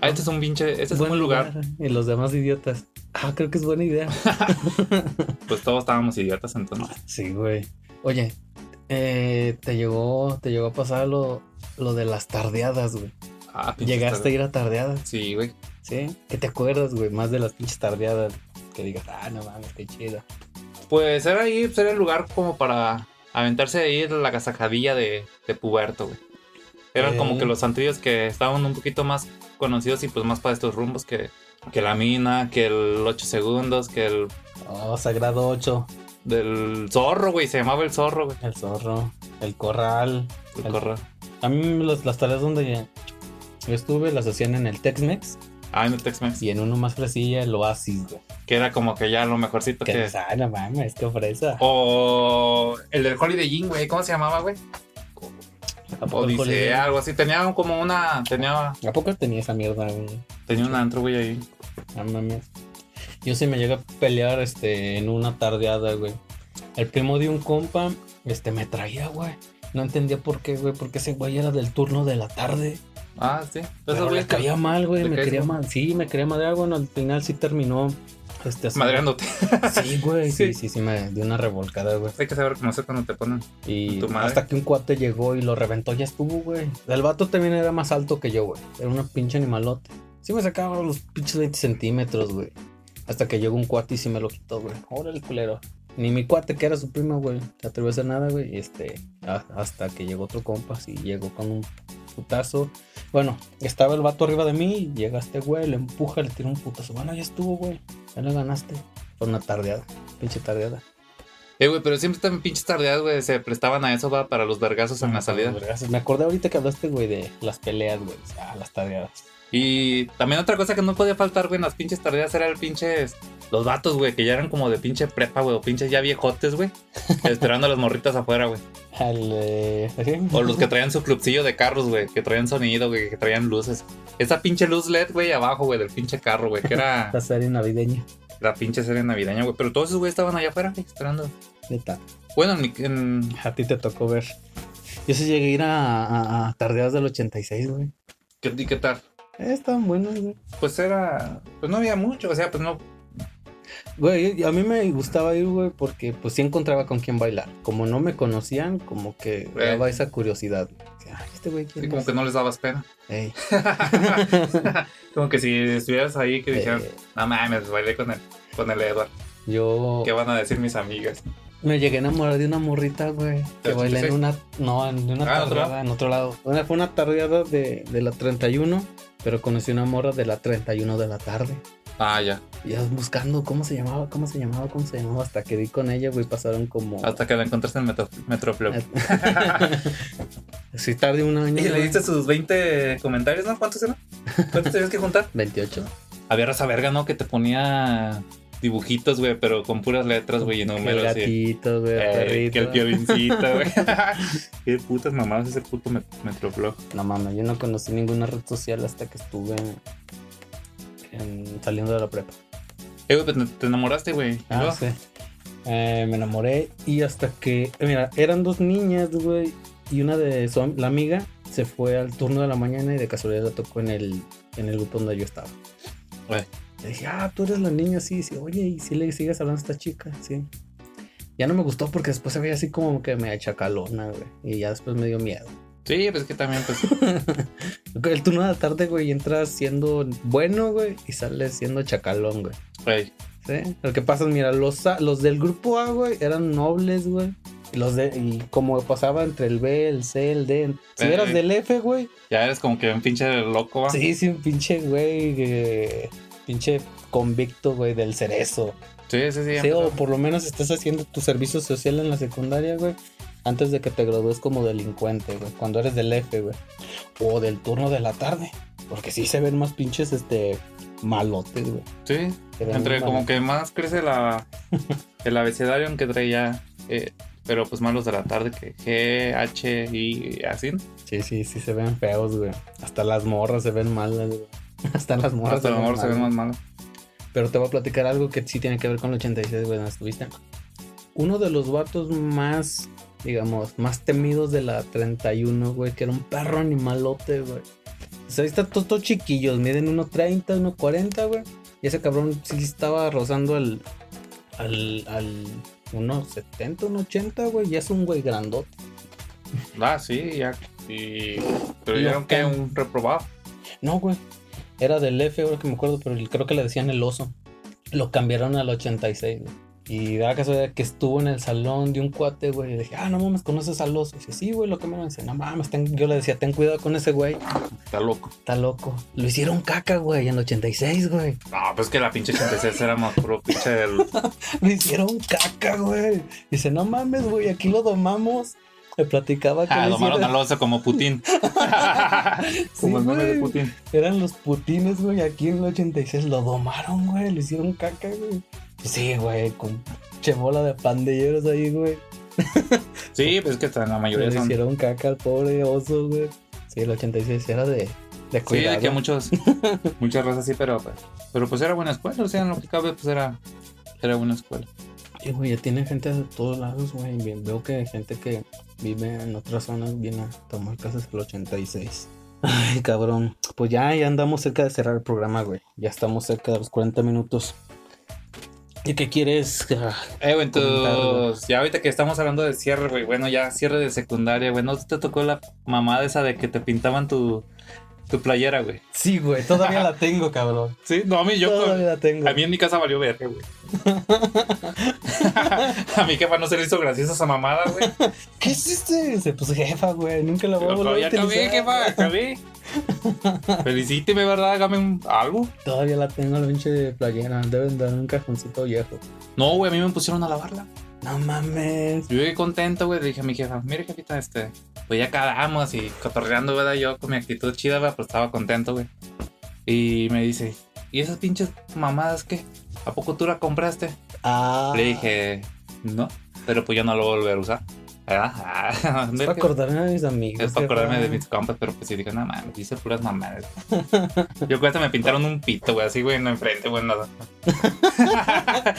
Ah, este es un pinche, este es un buen lugar. Y los demás idiotas. Ah, creo que es buena idea. [LAUGHS] Pues todos estábamos idiotas entonces. Sí, güey. Oye, eh, te llegó, te llegó a pasar lo, lo de las tardeadas, güey. Ah, Llegaste a ir a tardeadas, Sí, güey. ¿Sí? ¿Qué te acuerdas, güey? Más de las pinches tardeadas. Que digas, ah, no mames, qué chido. Pues era ahí, pues era el lugar como para aventarse ahí la casajadilla de, de puberto, güey. Eran Eh. como que los antrillos que estaban un poquito más conocidos y pues más para estos rumbos que, que la mina, que el 8 segundos, que el Oh, Sagrado 8. del zorro, güey. Se llamaba el zorro, güey. El zorro. El corral. El El- corral. A mí las, las tareas donde yo estuve las hacían en el Tex-Mex Ah, en el Tex-Mex. y en uno más fresilla, el Oasis, güey. Que era como que ya lo mejorcito Que, que. ah, no mames, qué fresa. O el del Holiday Inn, güey. ¿Cómo se llamaba, güey? ¿A poco el Odisea, Holiday? algo así. Tenía como una. Tenía, ¿A poco tenía esa mierda, güey? tenía un antro, güey, ahí. No mames. Yo sí me llegué a pelear este, en una tardeada, güey. El primo de un compa, este, me traía, güey. No entendía por qué, güey, porque ese güey era del turno de la tarde. Ah, sí. Pero le mal, güey, ¿Le me quería mal? Sí, me quería madrear, bueno, al final sí terminó. Este, así- Madreándote. Sí, güey, sí, Sí. sí, sí, me dio una revolcada, güey. Hay que saber cómo hacer cuando te ponen. Y ¿Tu madre? hasta que un cuate llegó y lo reventó, ya estuvo, güey. El vato también era más alto que yo, güey. Era una pinche animalote. Sí me sacaba los pinches 20 centímetros, güey. Hasta que llegó un cuate y sí me lo quitó, güey. Órale, culero. Ni mi cuate, que era su primo, güey, se atrevió a hacer nada, güey. Y este, hasta que llegó otro compa, sí, llegó con un putazo. Bueno, estaba el vato arriba de mí, llega este güey, le empuja, le tira un putazo. Bueno, ya estuvo, güey. Ya le ganaste. Fue una tardeada, pinche tardeada. Eh, güey, pero siempre están pinches tardeadas, güey. Se prestaban a eso, va, para los vergazos en la salida. Vergazos. Me acordé ahorita que hablaste, güey, de las peleas, güey. Ah, las tardeadas. Y también otra cosa que no podía faltar, güey, en las pinches tardeadas era el pinches. Los vatos, güey, que ya eran como de pinche prepa, güey, o pinches ya viejotes, güey. [LAUGHS] esperando a las morritas afuera, güey. Eh, O los que [LAUGHS] traían su clubcillo de carros, güey, que traían sonido, güey, que traían luces. Esa pinche luz LED, güey, abajo, güey, del pinche carro, güey, que era [LAUGHS] la serie navideña. La pinche serie navideña, güey. Pero todos esos güey estaban allá afuera, esperando. Neta. Bueno, en- A ti te tocó ver. Yo sí llegué a ir a, a- a tardeadas del 86, güey. ¿qué, y qué tal? Eh, estaban buenos, güey. Pues era. Pues no había mucho, o sea, pues no. Güey, a mí me gustaba ir, güey, porque pues sí encontraba con quién bailar. Como no me conocían, como que daba esa curiosidad. Ay, este güey, ¿quién Sí, como es?". que no les dabas pena. Ey. [LAUGHS] como que si estuvieras ahí, que dijeran, no mames, bailé con el, con el Edward. yo ¿Qué van a decir mis amigas? me llegué a enamorar de una morrita, güey. Que ¿Del bailé en 86? una. No, en una Ah, ¿en otro tardeada, en otro lado. Fue una tardeada de, de la 31, pero conocí una morra de la 31 de la tarde. Ah, ya. Y yo buscando cómo se llamaba, cómo se llamaba, cómo se llamaba, hasta que di con ella, güey, pasaron como... Hasta que la encontraste en Metro, Metroplex. [LAUGHS] sí, tarde un año. Y le diste sus 20 comentarios, ¿no? ¿Cuántos eran? ¿Cuántos tenías que juntar? 28. Había raza verga, ¿no? Que te ponía dibujitos, güey, pero con puras letras, güey, y El números. y- gatito, güey, el Eh, que el piovincito, güey. [LAUGHS] [LAUGHS] Qué putas mamadas ese puto met Metroblog. No mames, yo no conocí ninguna red social hasta que estuve en- saliendo de la prepa. Eh, güey, pues te enamoraste, güey. ¿Y Ah, sí. Eh, me enamoré y hasta que, eh, mira, eran dos niñas, güey, y una de su, la amiga se fue al turno de la mañana y de casualidad la tocó en el, en el grupo donde yo estaba. Güey. Le dije, ah, tú eres la niña, sí, sí, oye, y si le sigues hablando a esta chica, sí. Ya no me gustó porque después se veía así como que me chacalona, güey, y ya después me dio miedo. Sí, pues que también, pues. [LAUGHS] El turno de la tarde, güey, entras siendo bueno, güey, y sales siendo chacalón, güey. Güey. ¿Sí? Lo que pasa es, mira, los, los del grupo A, güey, eran nobles, güey. Los de, y como pasaba entre el B, el C, el D. Si Eh. eras del F, güey. Ya eres como que un pinche loco, va. Sí, sí, un pinche, güey. eh, pinche convicto, güey, del cerezo. Sí, sí, sí. Sí, o por lo menos estás haciendo tu servicio social en la secundaria, güey. Antes de que te gradúes como delincuente, güey. Cuando eres del F, güey. O del turno de la tarde. Porque sí se ven más pinches, este, malotes, güey. Sí. Se Entre como malotes. que más crece la [LAUGHS] el abecedario aunque traía. eh, pero pues más los de la tarde que G, H y así. Sí, sí, sí se ven feos, güey. Hasta las morras se ven malas, güey. [LAUGHS] Hasta las morras Hasta a lo mejor se ven más malas. malos. Pero te voy a platicar algo que sí tiene que ver con el 86, güey, ¿no estuviste? Uno de los vatos más, digamos, más temidos de la 31, güey, que era un perro animalote, güey. O sea, ahí están todos, todos chiquillos, miden 1.30, 1.40, güey. Y ese cabrón sí estaba rozando al, al, al 1.70, 1.80, güey. Ya es un güey grandote. Ah, sí, ya. Y... Pero aunque cam- un reprobado. No, güey. Era del F, ahora que me acuerdo, pero creo que le decían el oso. Lo cambiaron al 86, güey. Y da la casualidad que estuvo en el salón de un cuate, güey. Y dije, ah, no mames, ¿conoces al oso? Y dice, sí, güey, lo cambiaron. Y dice, no mames, ten-". yo le decía, ten cuidado con ese güey. Está loco. Está loco. Lo hicieron caca, güey, en el 86, güey. No, pues que la pinche 86 era más puro pinche del. [LAUGHS] Lo hicieron caca, güey. Dice, no mames, güey, aquí lo domamos. [LAUGHS] Me platicaba que Ah, le domaron hicieron- al oso como Putin. [LAUGHS] Sí, como el meme de. Putin. Eran los putines, güey, aquí en el 86. Lo domaron, güey. Lo hicieron caca, güey. Pues sí, güey, con che bola de pandilleros ahí, güey. Sí, pues es que hasta la mayoría Le son. hicieron caca al pobre oso, güey. Sí, el 86 era de, de Sí, de que muchos, [LAUGHS] muchas razas sí, pero, pues- pero pues era buena escuela, o sea, en lo que cabe, pues era, era buena escuela. Sí, güey, ya tiene gente de todos lados, güey. Veo que hay gente que vive en otras zonas viene a tomar clases el 86. Ay, cabrón. Pues ya, ya andamos cerca de cerrar el programa, güey. Ya estamos cerca de los 40 minutos. ¿Y qué quieres? Ah, Eh, güey, Comentar, entonces, ya ahorita que estamos hablando de cierre, güey, bueno, ya cierre de secundaria, güey, ¿no te tocó la mamada esa de que te pintaban tu, tu playera, güey? Sí, güey, todavía la tengo, cabrón. [LAUGHS] Sí, no, a mí yo, Todavía la tengo. a mí en mi casa valió verga, güey. [LAUGHS] a mi jefa no se le hizo graciosa esa mamada, güey. [LAUGHS] ¿Qué hiciste? Pues jefa, güey, nunca la voy a volver a ya acabé, utilizar. jefa, acabé. Felicíteme, ¿verdad? Hágame un- algo. Todavía la tengo la pinche playera. Deben dar un cajoncito viejo. No, güey, a mí me pusieron a lavarla. No mames. Yo llegué contento, güey. Le dije a mi jefa, mire, jefita, este, pues ya acabamos y cotorreando, ¿verdad? Yo con mi actitud chida, ¿verdad? Pues estaba contento, güey. Y me dice, ¿y esas pinches mamadas qué? ¿A poco tú la compraste? Ah. Le dije, no, pero pues yo no lo voy a volver a usar. Ah, Es para acordarme de mis amigos. Es para acordarme de mis compas, pero pues sí dije, no mames, dice puras mamadas. [LAUGHS] Yo cuenta me pintaron un pito, güey, así, güey, no enfrente, güey, nada. [LAUGHS]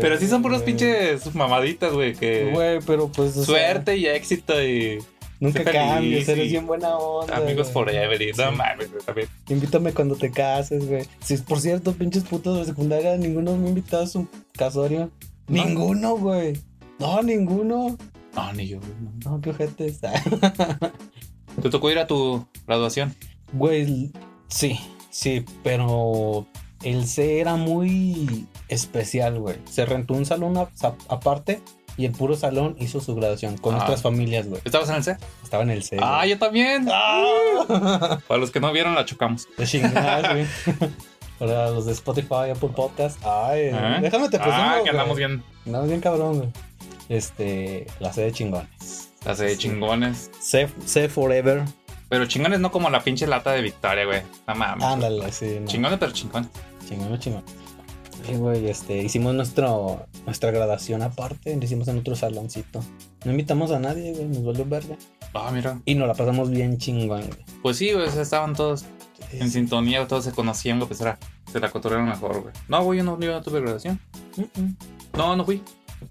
Pero sí son puros güey. pinches mamaditas, güey, que Güey, pero pues. sea, suerte y éxito y nunca feliz cambies, eres bien buena onda. amigos güey. forever y no mames, también. Invítame cuando te cases, güey. Si por cierto, pinches putos de secundaria, ninguno me ha invitado a su casorio. No. Ninguno, güey. No, ninguno. No, ni yo, güey. no. Qué ojete. [LAUGHS] ¿Te tocó ir a tu graduación? Güey, sí, sí, pero el C era muy especial, güey. Se rentó un salón a- a- aparte y el puro salón hizo su graduación con Ah. nuestras familias, güey. ¿Estabas en el C? Estaba en el C. Ah, güey. yo también. ¡Ah! Para los que no vieron, la chocamos. De chingar, güey. [LAUGHS] Para los de Spotify, Apple Podcast. Ay, ¿Eh? déjame te presumo, Ah, que güey. andamos bien. Andamos bien cabrón, güey. Este, la C de chingones. La C de Sí. chingones. C, C Forever. Pero chingones no como la pinche lata de Victoria, güey. No mames. Ándale, sí. no. Chingones, pero chingones. Chingón, chingón. Sí, güey, este, hicimos nuestro, nuestra graduación aparte, lo hicimos en otro saloncito. No invitamos a nadie, güey, nos valió verga. Ah, mira. Y nos la pasamos bien chingón, güey. Pues sí, güey, estaban todos en sintonía, todos se conocían, güey, pues era, se la cotorrearon mejor, güey. No, güey, yo no, yo no tuve graduación. Mm-mm. No, no fui.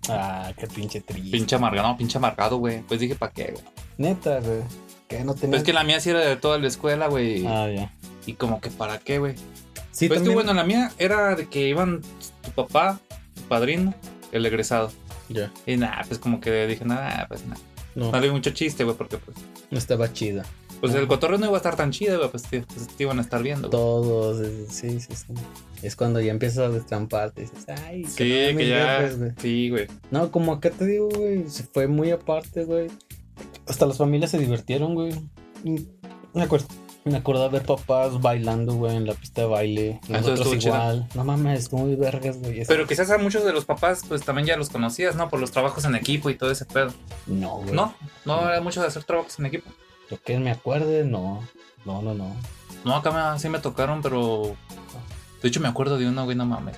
Ah, qué pinche triste. Pinche amargado, no, pinche amargado, güey. Pues dije, ¿para qué, güey? Neta, güey. Que no tenía. Pues que la mía sí era de toda la escuela, güey. Ah, ya. Y como que, ¿para qué, güey? Sí, pues que también- bueno, la mía era de que iban tu papá, tu padrino, el egresado. Ya. Y nada, pues como que dije, nada, pues nada. No, No di mucho chiste, güey, porque pues, no estaba chida. Pues el cotorreo no iba a estar tan chido, güey, pues te, pues, te iban a estar viendo, güey. Todos, eh, sí, sí, sí. Es cuando ya empiezas a destramparte dices, ay, Sí, que, no me que ya. dejes, güey". Sí, güey. No, como acá te digo, güey, se fue muy aparte, güey. Hasta las familias se divirtieron, güey. Me acuerdo. Me acuerdo de ver papás bailando, güey, en la pista de baile. Ah, Nosotros estuvo igual. No mames, muy vergas, güey. Pero quizás a muchos de los papás, pues también ya los conocías, ¿no? Por los trabajos en equipo y todo ese pedo. No, güey. No, no era mucho de hacer trabajos en equipo. Lo que me acuerde, no. No, no, no. No, acá sí me tocaron, pero. De hecho, me acuerdo de uno, güey, no mames.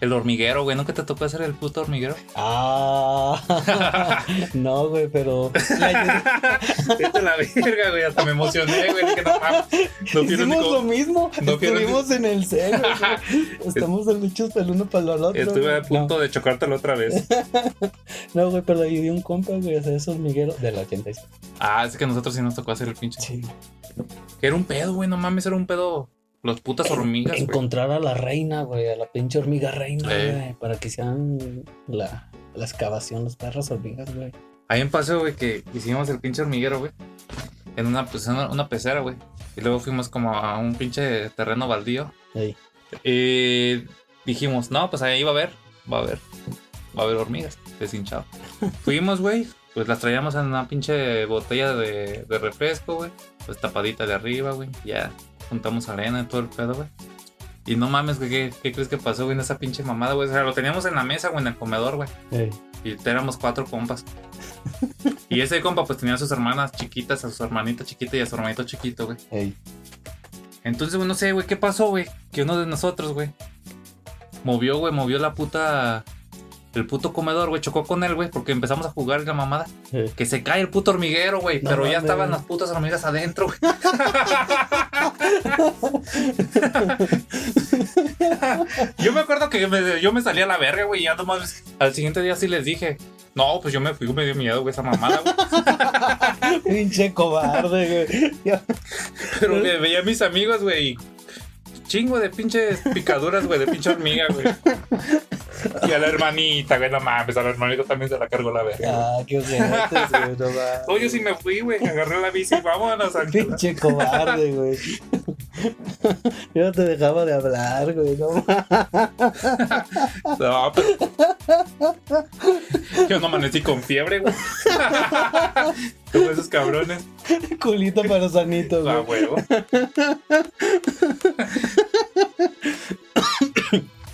El hormiguero, güey. ¿Nunca te tocó hacer el puto hormiguero? Ah, [LAUGHS] no, güey, pero. [LAUGHS] Vete la verga, güey. Hasta me emocioné, güey. Dije, no. No Hicimos lo mismo. no Estuvimos en el cero. güey. [LAUGHS] Estamos hechos el uno para el otro. Estuve a punto de chocártelo otra vez. No, no, güey, pero ahí di un compa, güey, o sea, es hormiguero del 86. Ah, es que nosotros sí nos tocó hacer el pinche. Sí. Que era un pedo, güey. No mames, era un pedo. Los putas hormigas. Encontrar a la reina, güey, a la pinche hormiga reina, güey, para que sean la, la excavación, los perros hormigas, güey. Ahí en paseo, güey, que hicimos el pinche hormiguero, güey. En una, pues, una pecera, güey. Y luego fuimos como a un pinche terreno baldío. Ey. Y dijimos, no, pues ahí va a haber, va a haber, va a haber hormigas, deshinchado. [LAUGHS] Fuimos, güey, pues las traíamos en una pinche botella de, de refresco, güey. Pues tapadita de arriba, güey. Ya juntamos arena y todo el pedo, güey. Y no mames, güey, ¿qué, qué crees que pasó, güey, en esa pinche mamada, güey? O sea, lo teníamos en la mesa, güey, en el comedor, güey. Ey. Y éramos cuatro compas. Y ese compa, pues tenía a sus hermanas chiquitas, a su hermanita chiquita y a su hermanito chiquito, güey. Ey. Entonces, güey, no sé, güey, ¿qué pasó, güey? Que uno de nosotros, güey, movió, güey, movió la puta. El puto comedor, güey, chocó con él, güey, porque empezamos a jugar la mamada. Que se cae el puto hormiguero, güey, No pero ya estaban las putas hormigas adentro, güey. [LAUGHS] yo me acuerdo que me- yo me salí a la verga, güey, y ya nomás al siguiente día sí les dije, no, pues yo me fui, me dio miedo, güey, esa mamada, güey. [LAUGHS] Pinche cobarde, güey. Pero me veía a mis amigos, güey, y chingo de pinches picaduras, güey, de pinche hormiga, güey. Y a la hermanita, güey, no mames, a la hermanita también se la cargó la verga. Ah, qué ojetes, güey, no mames. Oye, sí me fui, güey, agarré la bici, vámonos, Ángela. Pinche cobarde, güey. [LAUGHS] Yo no te dejaba de hablar, güey. No. [LAUGHS] No, pero... Yo no amanecí con fiebre, güey. [LAUGHS] Como esos cabrones. Culito pero sanito, A güey. huevo. [COUGHS]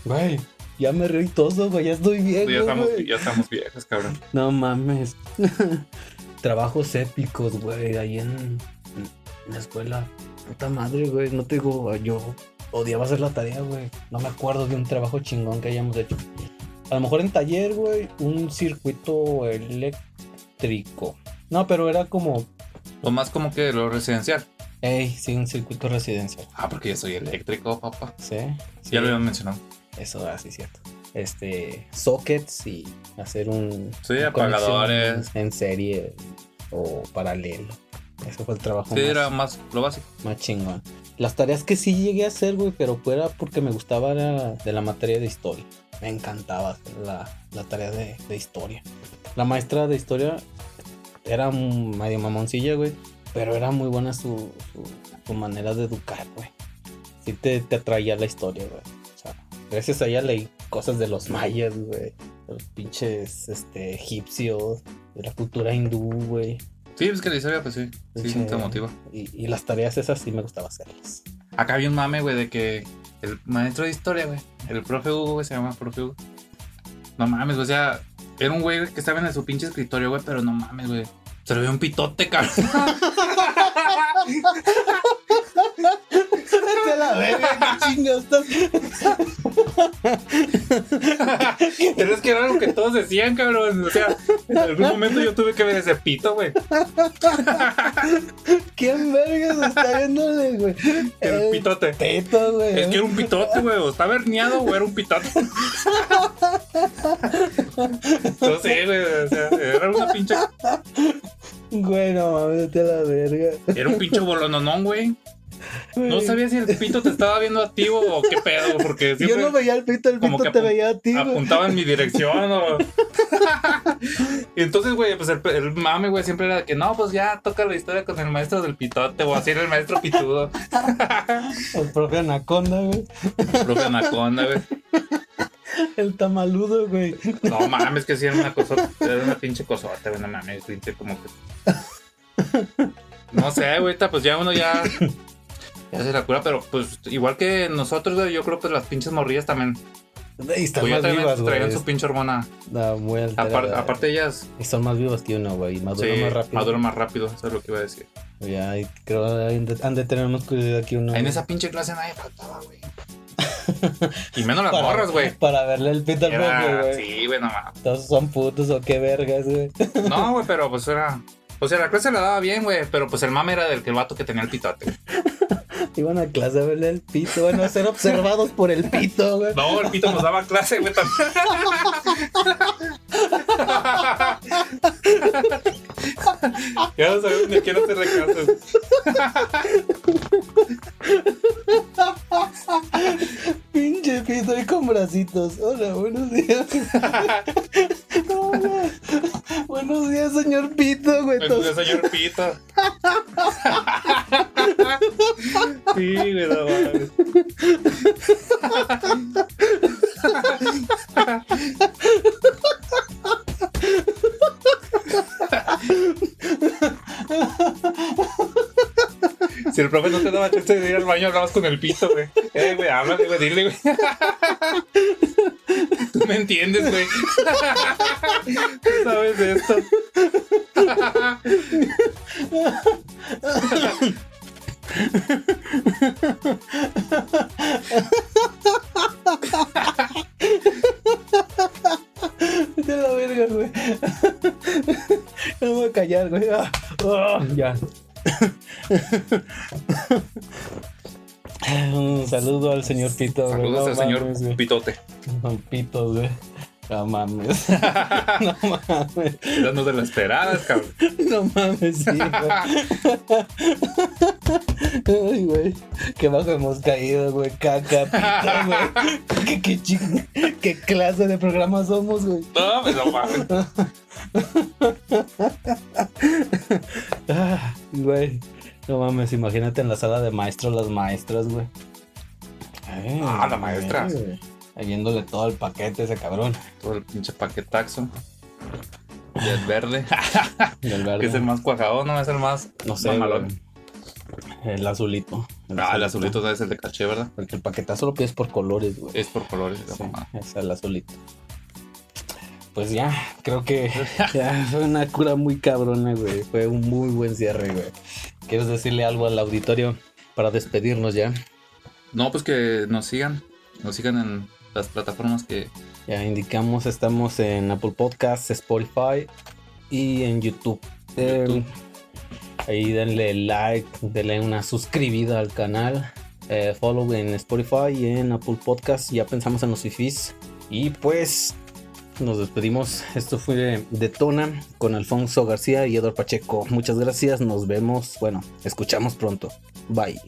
Güey, ya me reí todo, güey. Ya estoy bien, Ya estamos, güey. ya estamos viejos, cabrón. No mames. Trabajos épicos, güey, ahí en, en la escuela. Puta madre, güey. No te digo, yo odiaba hacer la tarea, güey. No me acuerdo de un trabajo chingón que hayamos hecho. A lo mejor en taller, güey, un circuito eléctrico. No, pero era como, Lo más como que lo residencial. hey, sí, un circuito residencial. Ah, porque yo soy eléctrico, papá. Sí, sí. Ya lo habían mencionado. Eso, así cierto. Este, sockets y hacer un. Sí, apagadores. En serie o paralelo. Ese fue el trabajo Sí, más, era más lo básico. más chingón. Las tareas que sí llegué a hacer, güey, pero fuera porque me gustaba de la materia de historia. Me encantaba hacer la, la tarea de, de historia. La maestra de historia era medio mamoncilla, güey, pero era muy buena su, su, su manera de educar, güey. Sí te, te atraía la historia, güey. O sea, gracias a ella leí cosas de los mayas, güey. De los pinches este, egipcios, de la cultura hindú, güey. Sí, es que la historia, pues sí. Sí, Sí. te motiva. Y, y las tareas esas sí me gustaba hacerlas. Acá había un mame, güey, de que el maestro de historia, güey, el profe Hugo, güey, se llama profe Hugo. No mames, güey, o sea, era un güey que estaba en su pinche escritorio, güey, pero no mames, güey. Se le veía un pitote, cabrón. [LAUGHS] [LAUGHS] A la verga, qué chingados estás. [LAUGHS] Pero es que era algo que todos decían, cabrón. O sea, en algún momento yo tuve que ver ese pito, güey. ¿Quién vergas está viéndole, güey? El pitote. Pito, güey. Es que era un pitote, güey. O estaba herniado o era un pitote. No sé, güey. O sea, era una pinche. Güey, no mames, a la verga. Era un pinche bolononón, güey. No sabía si el pito te estaba viendo activo o qué pedo, porque Yo no veía el pito, el pito te veía a ti, güey. apuntaba en mi dirección o... y [LAUGHS] entonces, güey, pues el, el mame, güey, siempre era que no, pues ya toca la historia con el maestro del pitote o así era el maestro pitudo. [LAUGHS] El propio Anaconda, güey. Profe Anaconda, güey. El tamaludo, güey. No mames, que sí era una cosota, era una pinche cosota, güey, no mames, pinche como que... [LAUGHS] No sé, güey, pues ya uno ya... Ya se la cura, pero pues igual que nosotros, güey, yo creo que las pinches morrillas también... Y están Pues ya más también vivas, güey. traían su pinche hormona. Da muy alterada. Apar- aparte ellas... Y son más vivas que uno, güey. Maduran Sí, más rápido. maduran más rápido, eso es lo que iba a decir. Ya, creo que han de, tener más curiosidad que uno. En güey. esa pinche clase nadie faltaba, güey. [LAUGHS] Y menos las Para- morras, güey. Para verle el pito al profe, güey. Sí, güey, no mames. Todos son putos o qué vergas, güey. No, güey, pero pues era. O sea, la clase la daba bien, güey. Pero pues el mame era del que el vato que tenía el pitote. [LAUGHS] Iban a clase a verle el pito, bueno, a ser observados por el pito, güey. No, el pito nos daba clase, güey, también. [LAUGHS] ya no sabemos ni quién hacerle caso. [LAUGHS] Pinche pito ahí con bracitos. Hola, buenos días. Hola. Buenos días, señor pito, güey. El Todos- señor pito. [LAUGHS] sí, güey, no mames. Si el profe no te daba chance de ir al baño, hablabas con el pito, güey. Eh, güey, háblale, güey, dile, güey. Tú me entiendes, güey. Sabes esto. De la verga, güey. No voy a callar, güey. Ah, ah. Ya. Un saludo al señor Pito. güey. Saludos No al señor mames. Pitote. Pito, güey. No mames. [LAUGHS] No mames. Esas no te lo esperabas, cabrón. No mames, sí, güey. Ay, güey. Qué bajo hemos caído, güey. Caca, pito, güey. ¿Qué, qué, ching- qué clase de programa somos, güey. No, pues no mames. Ah, güey. No mames, imagínate en la sala de maestros las maestras, güey. Ay, Ah, las maestras. güey. Viéndole todo el paquete a ese cabrón. Todo el pinche paquetaxo. Y el verde. [LAUGHS] Del verde. que es el más cuajado, ¿no? Es el más No sé, mamalón. El azulito. Ah, el azulito es el de caché, ¿verdad? Porque el paquetazo lo pides por colores, güey. Es por colores. Sí, es el azulito. Pues ya, creo que [LAUGHS] ya fue una cura muy cabrona, güey. Fue un muy buen cierre, güey. ¿Quieres decirle algo al auditorio para despedirnos ya? No, pues que nos sigan. Nos sigan en las plataformas que. Ya indicamos, estamos en Apple Podcasts, Spotify y en YouTube. Eh, ahí denle like, denle una suscribida al canal. eh, follow en Spotify y en Apple Podcasts. Ya pensamos en los fifis. Y pues nos despedimos. Esto fue Detona con Alfonso García y Eduardo Pacheco. Muchas gracias. Nos vemos. Bueno, escuchamos pronto. Bye.